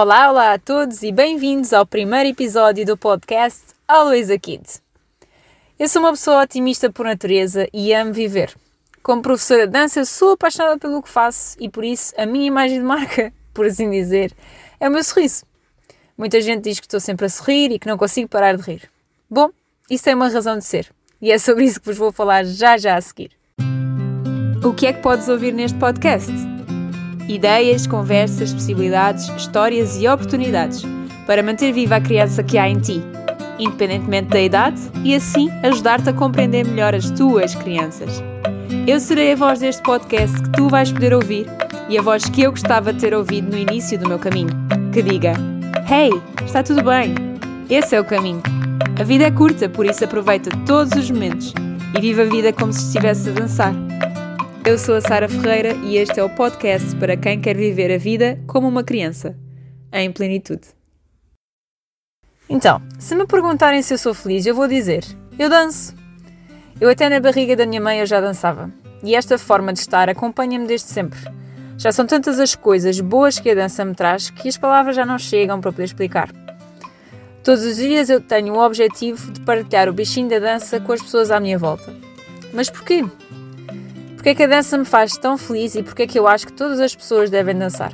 Olá, olá a todos e bem-vindos ao primeiro episódio do podcast Always a Kid. Eu sou uma pessoa otimista por natureza e amo viver. Como professora de dança, sou apaixonada pelo que faço e por isso a minha imagem de marca, por assim dizer, é o meu sorriso. Muita gente diz que estou sempre a sorrir e que não consigo parar de rir. Bom, isso tem uma razão de ser e é sobre isso que vos vou falar já já a seguir. O que é que podes ouvir neste podcast? Ideias, conversas, possibilidades, histórias e oportunidades para manter viva a criança que há em ti, independentemente da idade, e assim ajudar-te a compreender melhor as tuas crianças. Eu serei a voz deste podcast que tu vais poder ouvir e a voz que eu gostava de ter ouvido no início do meu caminho, que diga: Hey, está tudo bem? Esse é o caminho. A vida é curta, por isso aproveita todos os momentos e viva a vida como se estivesse a dançar. Eu sou a Sara Ferreira e este é o podcast para quem quer viver a vida como uma criança, em plenitude. Então, se me perguntarem se eu sou feliz, eu vou dizer: eu danço. Eu até na barriga da minha mãe eu já dançava. E esta forma de estar acompanha-me desde sempre. Já são tantas as coisas boas que a dança me traz que as palavras já não chegam para poder explicar. Todos os dias eu tenho o objetivo de partilhar o bichinho da dança com as pessoas à minha volta. Mas porquê? Porque é que a dança me faz tão feliz e porque é que eu acho que todas as pessoas devem dançar?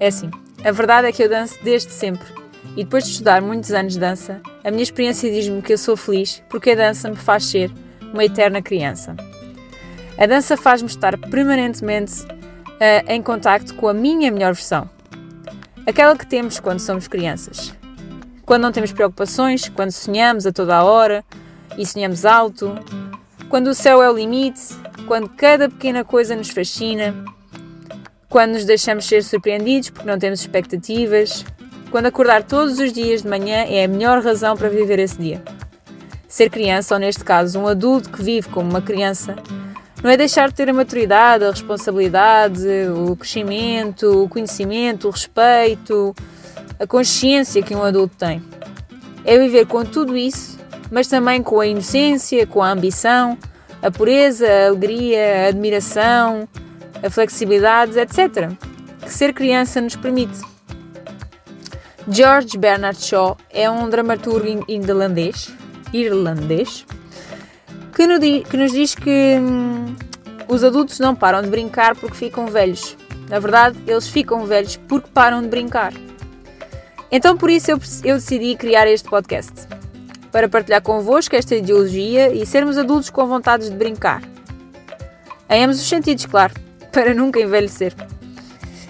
É assim, a verdade é que eu danço desde sempre. E depois de estudar muitos anos de dança, a minha experiência diz-me que eu sou feliz porque a dança me faz ser uma eterna criança. A dança faz-me estar permanentemente uh, em contacto com a minha melhor versão. Aquela que temos quando somos crianças. Quando não temos preocupações, quando sonhamos a toda a hora e sonhamos alto, quando o céu é o limite quando cada pequena coisa nos fascina, quando nos deixamos ser surpreendidos porque não temos expectativas, quando acordar todos os dias de manhã é a melhor razão para viver esse dia. Ser criança, ou neste caso, um adulto que vive como uma criança, não é deixar de ter a maturidade, a responsabilidade, o crescimento, o conhecimento, o respeito, a consciência que um adulto tem. É viver com tudo isso, mas também com a inocência, com a ambição, a pureza, a alegria, a admiração, a flexibilidade, etc., que ser criança nos permite. George Bernard Shaw é um dramaturgo irlandês, irlandês que, diz que, nos diz que hum, os adultos não param de brincar porque ficam velhos. Na verdade, eles ficam velhos porque param de brincar. Então, por isso, eu, eu decidi criar este podcast para partilhar convosco esta ideologia e sermos adultos com vontades de brincar. Em ambos os sentidos, claro, para nunca envelhecer.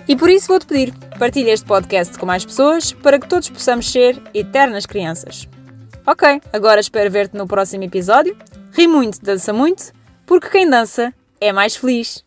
E por isso vou-te pedir, partilhe este podcast com mais pessoas para que todos possamos ser eternas crianças. Ok, agora espero ver-te no próximo episódio. Ri muito, dança muito, porque quem dança é mais feliz.